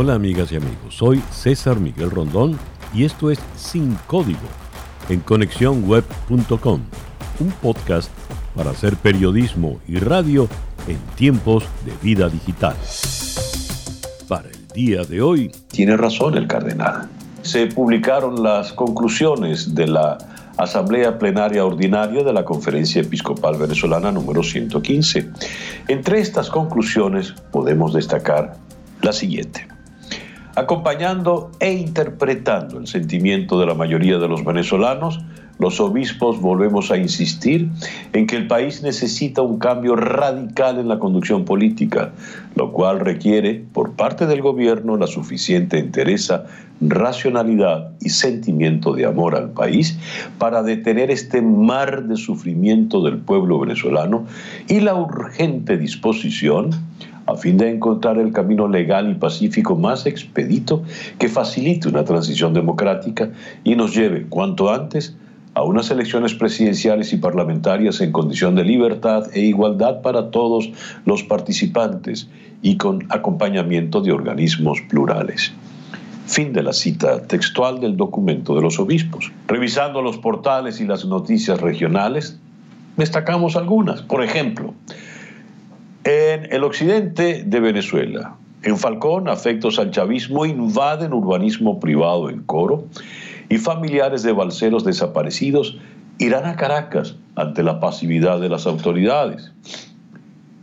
Hola amigas y amigos, soy César Miguel Rondón y esto es Sin Código en conexiónweb.com, un podcast para hacer periodismo y radio en tiempos de vida digital. Para el día de hoy... Tiene razón el cardenal. Se publicaron las conclusiones de la Asamblea Plenaria Ordinaria de la Conferencia Episcopal Venezolana número 115. Entre estas conclusiones podemos destacar la siguiente acompañando e interpretando el sentimiento de la mayoría de los venezolanos, los obispos volvemos a insistir en que el país necesita un cambio radical en la conducción política, lo cual requiere por parte del gobierno la suficiente entereza, racionalidad y sentimiento de amor al país para detener este mar de sufrimiento del pueblo venezolano y la urgente disposición a fin de encontrar el camino legal y pacífico más expedito que facilite una transición democrática y nos lleve cuanto antes a unas elecciones presidenciales y parlamentarias en condición de libertad e igualdad para todos los participantes y con acompañamiento de organismos plurales. Fin de la cita textual del documento de los obispos. Revisando los portales y las noticias regionales, destacamos algunas. Por ejemplo, en el occidente de Venezuela, en Falcón, afectos al chavismo invaden urbanismo privado en Coro y familiares de balseros desaparecidos irán a Caracas ante la pasividad de las autoridades.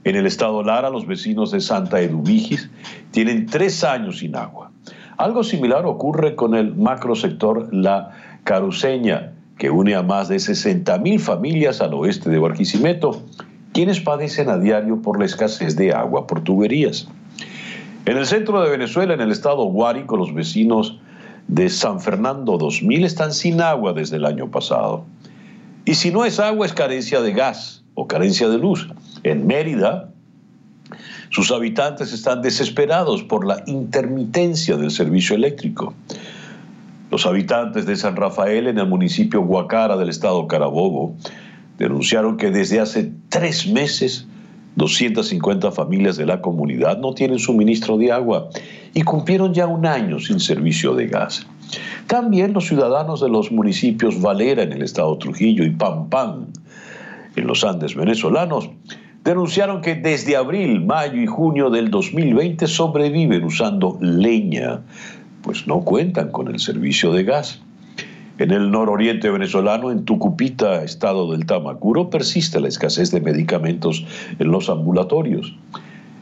En el estado Lara, los vecinos de Santa Eduvigis tienen tres años sin agua. Algo similar ocurre con el macrosector La Caruceña, que une a más de 60.000 familias al oeste de Barquisimeto quienes padecen a diario por la escasez de agua por tuberías. En el centro de Venezuela, en el estado Guárico, los vecinos de San Fernando 2000 están sin agua desde el año pasado. Y si no es agua, es carencia de gas o carencia de luz. En Mérida, sus habitantes están desesperados por la intermitencia del servicio eléctrico. Los habitantes de San Rafael, en el municipio Guacara del estado Carabobo, denunciaron que desde hace tres meses 250 familias de la comunidad no tienen suministro de agua y cumplieron ya un año sin servicio de gas. También los ciudadanos de los municipios Valera en el estado Trujillo y Pampán en los Andes venezolanos denunciaron que desde abril, mayo y junio del 2020 sobreviven usando leña, pues no cuentan con el servicio de gas. En el nororiente venezolano, en Tucupita, estado del Tamacuro, persiste la escasez de medicamentos en los ambulatorios.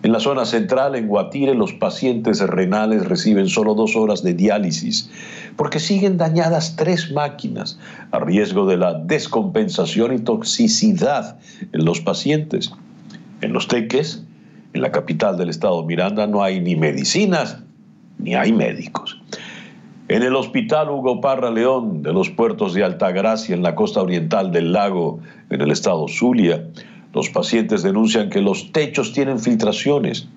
En la zona central, en Guatire, los pacientes renales reciben solo dos horas de diálisis porque siguen dañadas tres máquinas a riesgo de la descompensación y toxicidad en los pacientes. En los teques, en la capital del estado Miranda, no hay ni medicinas ni hay médicos. En el Hospital Hugo Parra León de los puertos de Altagracia en la costa oriental del lago, en el estado Zulia, los pacientes denuncian que los techos tienen filtraciones.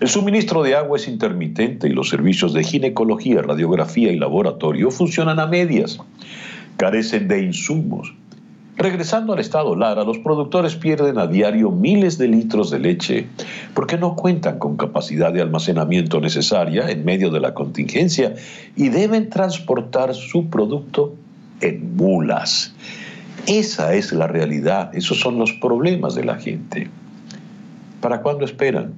El suministro de agua es intermitente y los servicios de ginecología, radiografía y laboratorio funcionan a medias. Carecen de insumos, Regresando al estado Lara, los productores pierden a diario miles de litros de leche porque no cuentan con capacidad de almacenamiento necesaria en medio de la contingencia y deben transportar su producto en mulas. Esa es la realidad, esos son los problemas de la gente. ¿Para cuándo esperan?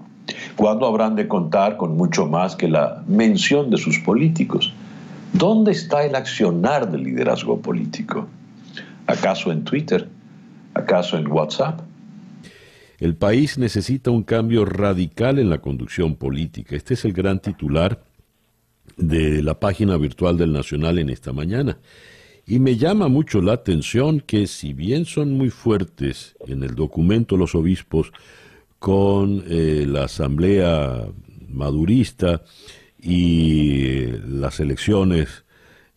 ¿Cuándo habrán de contar con mucho más que la mención de sus políticos? ¿Dónde está el accionar del liderazgo político? ¿Acaso en Twitter? ¿Acaso en WhatsApp? El país necesita un cambio radical en la conducción política. Este es el gran titular de la página virtual del Nacional en esta mañana. Y me llama mucho la atención que si bien son muy fuertes en el documento los obispos con eh, la asamblea madurista y las elecciones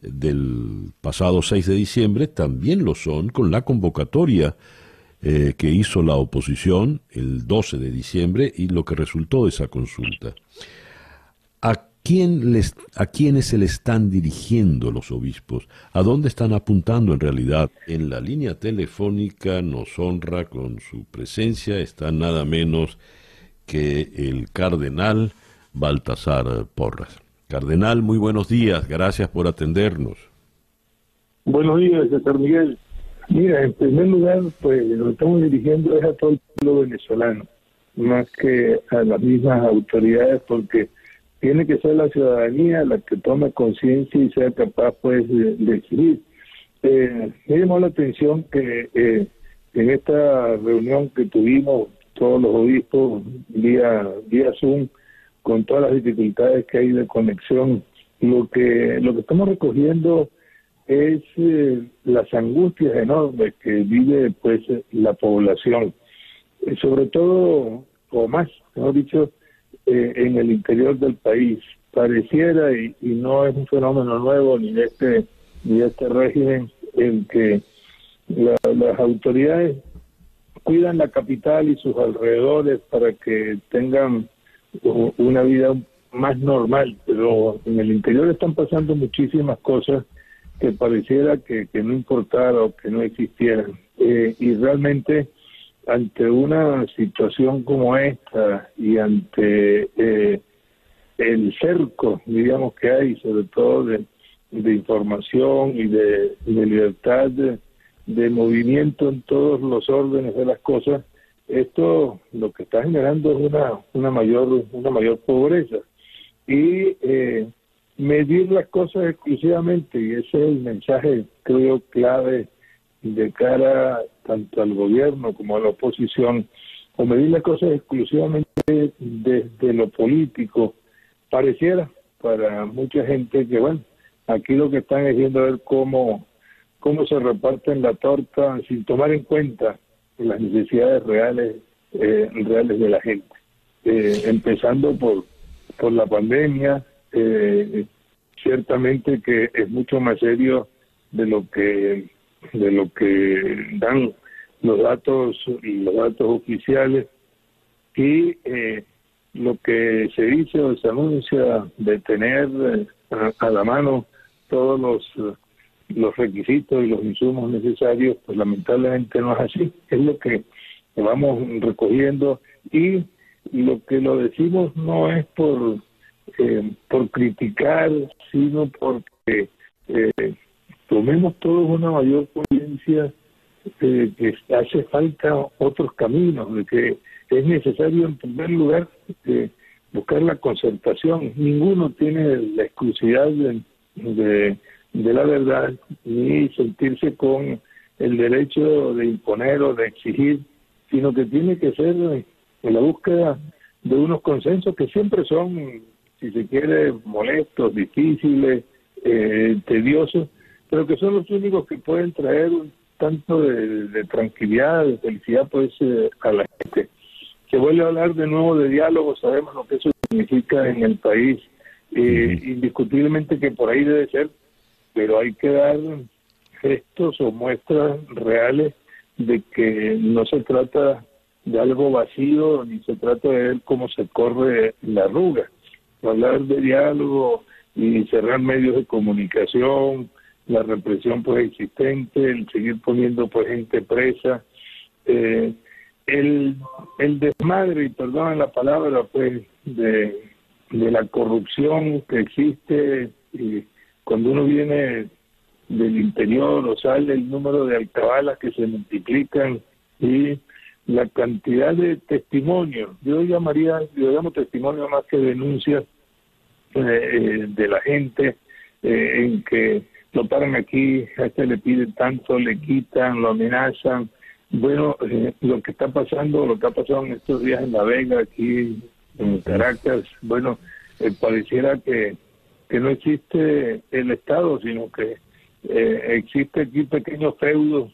del pasado 6 de diciembre también lo son con la convocatoria eh, que hizo la oposición el 12 de diciembre y lo que resultó de esa consulta. ¿A, quién les, ¿A quiénes se le están dirigiendo los obispos? ¿A dónde están apuntando en realidad? En la línea telefónica nos honra con su presencia, está nada menos que el cardenal Baltasar Porras. Cardenal, muy buenos días, gracias por atendernos. Buenos días, César Miguel. Mira, en primer lugar, pues lo estamos dirigiendo es a todo el pueblo venezolano, más que a las mismas autoridades, porque tiene que ser la ciudadanía la que tome conciencia y sea capaz, pues, de, decidir. Eh, me llamó la atención que eh, en esta reunión que tuvimos todos los obispos vía, vía Zoom, con todas las dificultades que hay de conexión, lo que, lo que estamos recogiendo es eh, las angustias enormes que vive pues la población, eh, sobre todo, o más, mejor dicho, eh, en el interior del país. Pareciera, y, y, no es un fenómeno nuevo ni de este, ni este régimen, en que las autoridades cuidan la capital y sus alrededores para que tengan una vida más normal, pero en el interior están pasando muchísimas cosas que pareciera que, no importara o que no existieran. Eh, y realmente ante una situación como esta y ante eh, el cerco, digamos, que hay, sobre todo de, información y de, libertad de, de, movimiento en todos los órdenes de las cosas, esto lo que está generando es una, una mayor una mayor pobreza. Y eh, medir las cosas exclusivamente y ese es el mensaje creo clave de cara tanto al gobierno como a la oposición o medir las cosas exclusivamente desde lo político pareciera para mucha gente que bueno aquí lo que están es viendo cómo cómo se reparten la torta sin tomar en cuenta las necesidades reales eh, reales de la gente. Eh, empezando por por la pandemia eh, ciertamente que es mucho más serio de lo que de lo que dan los datos los datos oficiales. Y lo que se dice o se anuncia de tener a, la mano todos los los requisitos y los insumos necesarios, pues lamentablemente no es así. Es lo que vamos recogiendo y lo que lo decimos no es por eh, por criticar, sino porque eh, tomemos todos una mayor conciencia de que hace falta otros caminos, de que es necesario en primer lugar eh, buscar la concertación. Ninguno tiene la exclusividad de de la verdad ni sentirse con el derecho de imponer o de exigir, sino que tiene que ser en la búsqueda de unos consensos que siempre son, si se quiere, molestos, difíciles, eh, tediosos, pero que son los únicos que pueden traer un tanto de, tranquilidad, de felicidad pues eh, a la gente. Se vuelve a hablar de nuevo de diálogo, sabemos lo que eso significa en el país, eh, indiscutiblemente que por ahí debe ser pero hay que dar gestos o muestras reales de que no se trata de algo vacío ni se trata de ver cómo se corre la arruga. Hablar de diálogo y cerrar medios de comunicación, la represión pues existente, el seguir poniendo pues gente presa, eh, el, el desmadre, y perdón la palabra, pues de, de la corrupción que existe y cuando uno viene del interior o sale el número de alcabalas que se multiplican y la cantidad de testimonios, yo llamaría, yo llamo testimonio más que denuncias eh, eh, de la gente eh, en que lo paran aquí, a este le piden tanto, le quitan, lo amenazan. Bueno, lo que está pasando, lo que ha pasado en estos días en La Vega, aquí en Caracas, bueno, pareciera que que no existe el Estado, sino que eh, existe aquí pequeños feudos,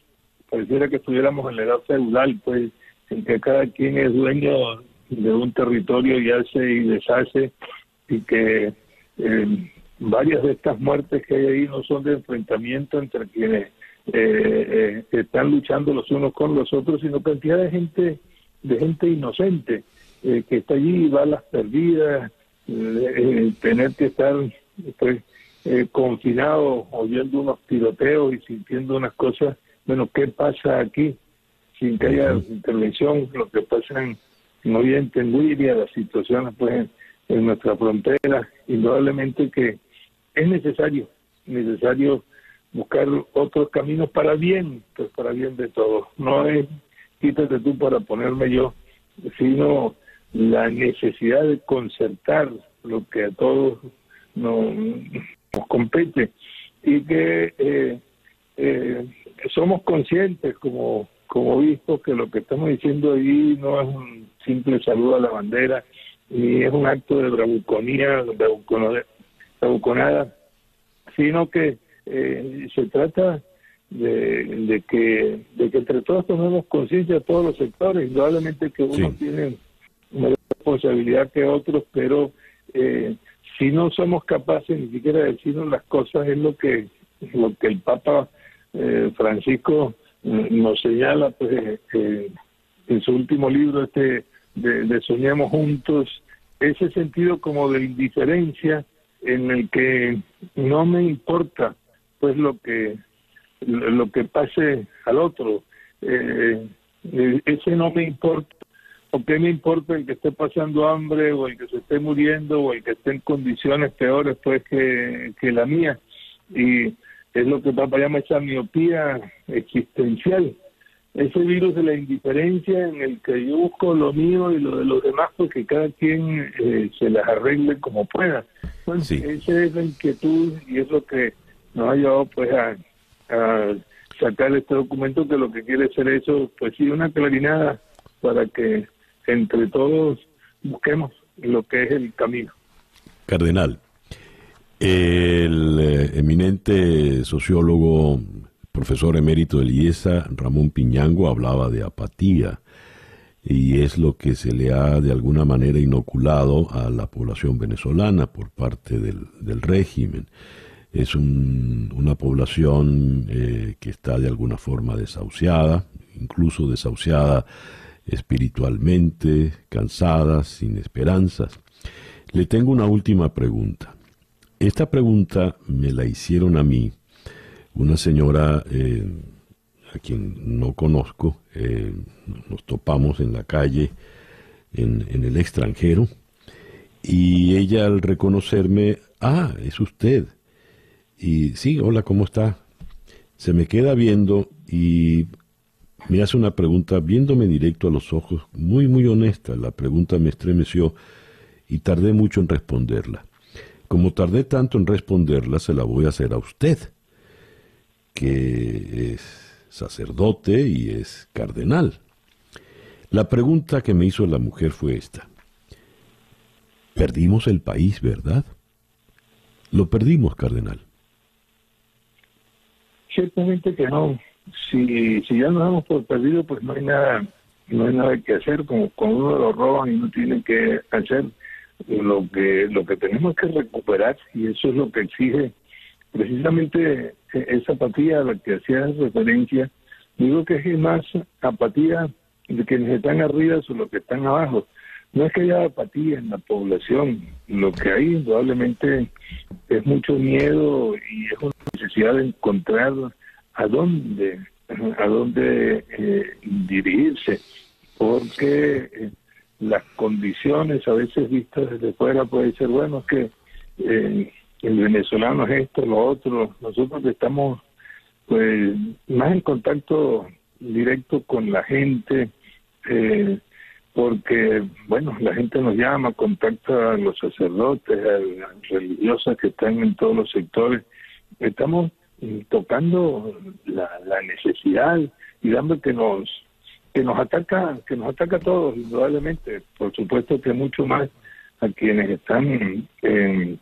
pareciera que estuviéramos en la edad feudal, pues, en que cada quien es dueño de un territorio y hace y deshace, y que eh, varias de estas muertes que hay ahí no son de enfrentamiento entre quienes eh, están luchando los unos con los otros, sino cantidad de gente, de gente inocente que está allí, balas perdidas, tener que estar estoy eh, confinado oyendo unos tiroteos y sintiendo unas cosas, bueno, ¿qué pasa aquí? Sin que haya intervención, lo que pasa en, Oriente, en Libia, las situaciones pues en nuestra frontera, indudablemente que es necesario, necesario buscar otros caminos para bien, pues para bien de todos. No es quítate tú para ponerme yo, sino la necesidad de concertar lo que a todos nos, nos compete. Y que eh, eh, somos conscientes como como obispos que lo que estamos diciendo ahí no es un simple saludo a la bandera ni es un acto de bravuconía, bravuconada, sino que eh, se trata de, que de que entre todos tomemos conciencia todos los sectores, indudablemente que uno tiene mayor responsabilidad que otros, pero eh, si no somos capaces ni siquiera de decirnos las cosas es lo que lo que el Papa eh, Francisco eh, nos señala pues en su último libro este de, de Soñemos Juntos ese sentido como de indiferencia en el que no me importa pues lo que lo que pase al otro. Eh, ese no me importa o qué me importa el que esté pasando hambre o el que se esté muriendo o el que esté en condiciones peores pues que, que la mía. Y es lo que papá llama esa miopía existencial. Ese virus de la indiferencia en el que yo busco lo mío y lo de los demás porque cada quien eh, se las arregle como pueda. Bueno esa es la inquietud y es lo que nos ha llevado pues a, a sacar este documento que lo que quiere ser eso pues sí una clarinada para que entre todos busquemos lo que es el camino. Cardenal, el eh, eminente sociólogo, profesor emérito de IESA, Ramón Piñango, hablaba de apatía y es lo que se le ha de alguna manera inoculado a la población venezolana por parte del, del régimen. Es un, una población eh, que está de alguna forma desahuciada, incluso desahuciada espiritualmente, cansadas, sin esperanzas. Le tengo una última pregunta. Esta pregunta me la hicieron a mí una señora eh, a quien no conozco, eh, nos topamos en la calle en, en, el extranjero y ella al reconocerme, ah, es usted. Y sí, hola, ¿cómo está? Se me queda viendo y me hace una pregunta viéndome directo a los ojos, muy, muy honesta. La pregunta me estremeció y tardé mucho en responderla. Como tardé tanto en responderla, se la voy a hacer a usted, que es sacerdote y es cardenal. La pregunta que me hizo la mujer fue esta. Perdimos el país, ¿verdad? Lo perdimos, cardenal. Ciertamente que no, si, si ya nos damos por perdido, pues no hay nada, no hay nada que hacer, como cuando uno lo roban y no tiene que hacer lo que lo que tenemos que recuperar y eso es lo que exige precisamente esa apatía a la que hacía referencia. Digo que es más apatía de quienes están arriba sobre los que están abajo. No es que haya apatía en la población lo que hay indudablemente es mucho miedo y es una necesidad de encontrar a dónde, a dónde eh, dirigirse, porque eh, las condiciones a veces vistas desde fuera puede ser, bueno, que eh, el venezolano es esto, lo otro, nosotros estamos pues más en contacto directo con la gente, porque, bueno, la gente nos llama, contacta a los sacerdotes, a las religiosas que están en todos los sectores. Estamos tocando la, necesidad y dando que nos que nos ataca que nos ataca a todos indudablemente. Por supuesto que mucho más a quienes están en,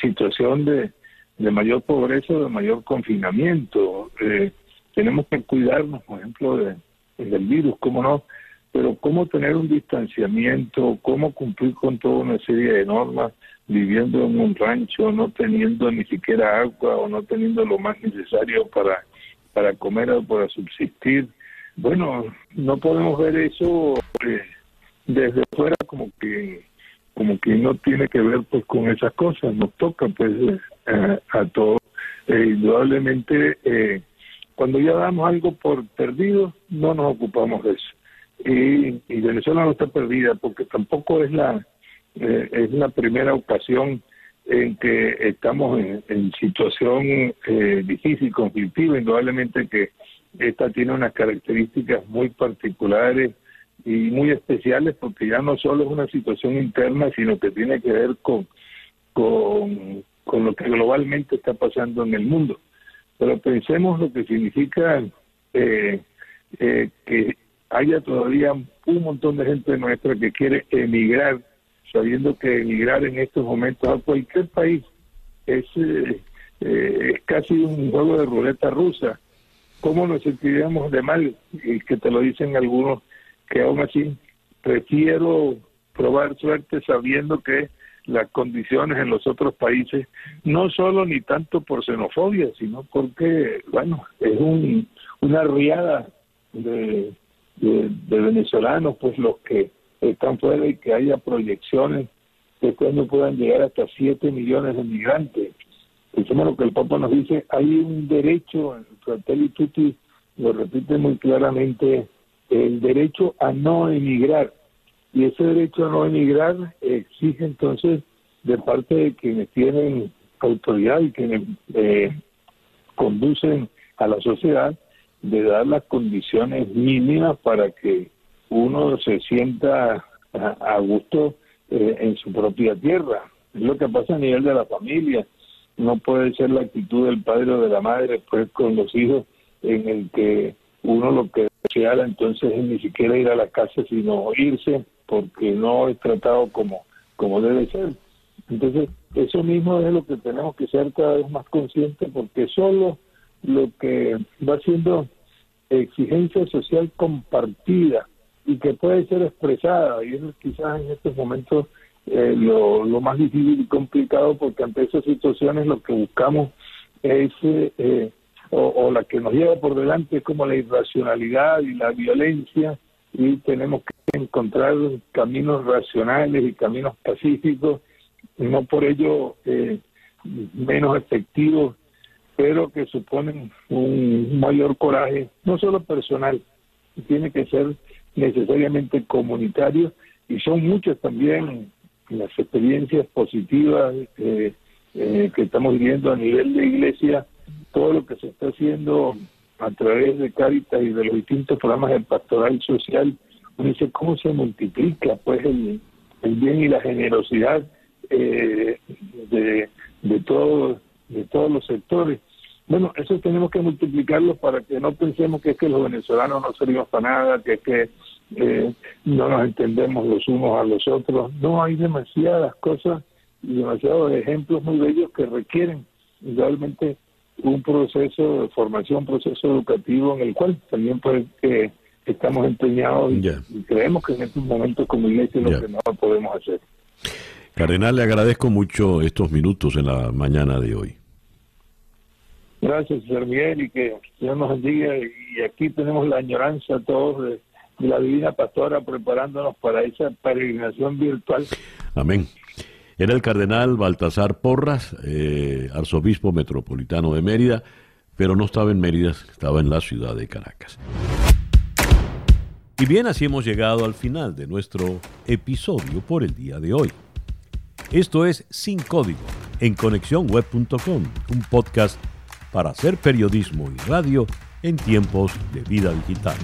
situación de, de mayor pobreza de mayor confinamiento. Eh, tenemos que cuidarnos por ejemplo de, del virus cómo no pero cómo tener un distanciamiento cómo cumplir con toda una serie de normas viviendo en un rancho, no teniendo ni siquiera agua o no teniendo lo más necesario para, para comer o para subsistir. Bueno, no podemos ver eso eh, desde fuera como que como que no tiene que ver pues con esas cosas, nos toca pues eh, a todos. Eh, indudablemente cuando ya damos algo por perdido, no nos ocupamos de eso. Y, y Venezuela no está perdida porque tampoco es la eh, es la primera ocasión en que estamos en, situación eh, difícil, conflictiva, indudablemente que esta tiene unas características muy particulares y muy especiales porque ya no solo es una situación interna, sino que tiene que ver con, con, lo que globalmente está pasando en el mundo. Pero pensemos lo que significa eh, eh, que haya todavía un montón de gente nuestra que quiere emigrar, sabiendo que emigrar en estos momentos a cualquier país es, eh, es casi un juego de ruleta rusa. ¿Cómo nos sentiríamos de mal? Y que te lo dicen algunos, que aún así prefiero probar suerte sabiendo que las condiciones en los otros países, no solo ni tanto por xenofobia, sino porque, bueno, es un, una riada de, de, venezolanos, pues los que están fuera y que haya proyecciones de cuando puedan llegar hasta 7 millones de migrantes. Pensemos lo que el Papa nos dice, hay un derecho, Fratelli Tutti lo repite muy claramente, el derecho a no emigrar. Y ese derecho a no emigrar exige entonces de parte de quienes tienen autoridad y quienes eh, conducen a la sociedad de dar las condiciones mínimas para que uno se sienta a, gusto eh, en su propia tierra. Es lo que pasa a nivel de la familia. No puede ser la actitud del padre o de la madre pues con los hijos en el que uno lo que desea entonces es ni siquiera ir a la casa sino irse porque no es tratado como, como debe ser. Entonces, eso mismo es lo que tenemos que ser cada vez más conscientes porque solo lo que va siendo exigencia social compartida y que puede ser expresada, y eso es quizás en estos momentos eh, lo, más difícil y complicado porque ante esas situaciones lo que buscamos es, eh, o, la que nos lleva por delante es como la irracionalidad y la violencia y tenemos que encontrar caminos racionales y caminos pacíficos, no por ello eh, menos efectivos pero que suponen un mayor coraje, no solo personal, tiene que ser necesariamente comunitario y son muchas también las experiencias positivas eh, eh, que estamos viviendo a nivel de iglesia, todo lo que se está haciendo a través de Cáritas y de los distintos programas de pastoral social, uno dice cómo se multiplica pues el, el bien y la generosidad eh, de, de todos de todos los sectores. Bueno, eso tenemos que multiplicarlo para que no pensemos que es que los venezolanos no servimos para nada, que es que eh, no nos entendemos los unos a los otros. No, hay demasiadas cosas y demasiados ejemplos muy bellos que requieren realmente un proceso de formación, un proceso educativo en el cual también pues que estamos empeñados y, creemos que en estos momentos como iglesia es lo que no podemos hacer. Cardenal, le agradezco mucho estos minutos en la mañana de hoy. Gracias, señor Miguel, y que Dios nos bendiga. Y aquí tenemos la añoranza todos de, la Divina Pastora preparándonos para esa peregrinación virtual. Amén. Era el cardenal Baltasar Porras, eh, arzobispo metropolitano de Mérida, pero no estaba en Mérida, estaba en la ciudad de Caracas. Y bien, así hemos llegado al final de nuestro episodio por el día de hoy. Esto es Sin Código en conexiónweb.com, un podcast para hacer periodismo y radio en tiempos de vida digital.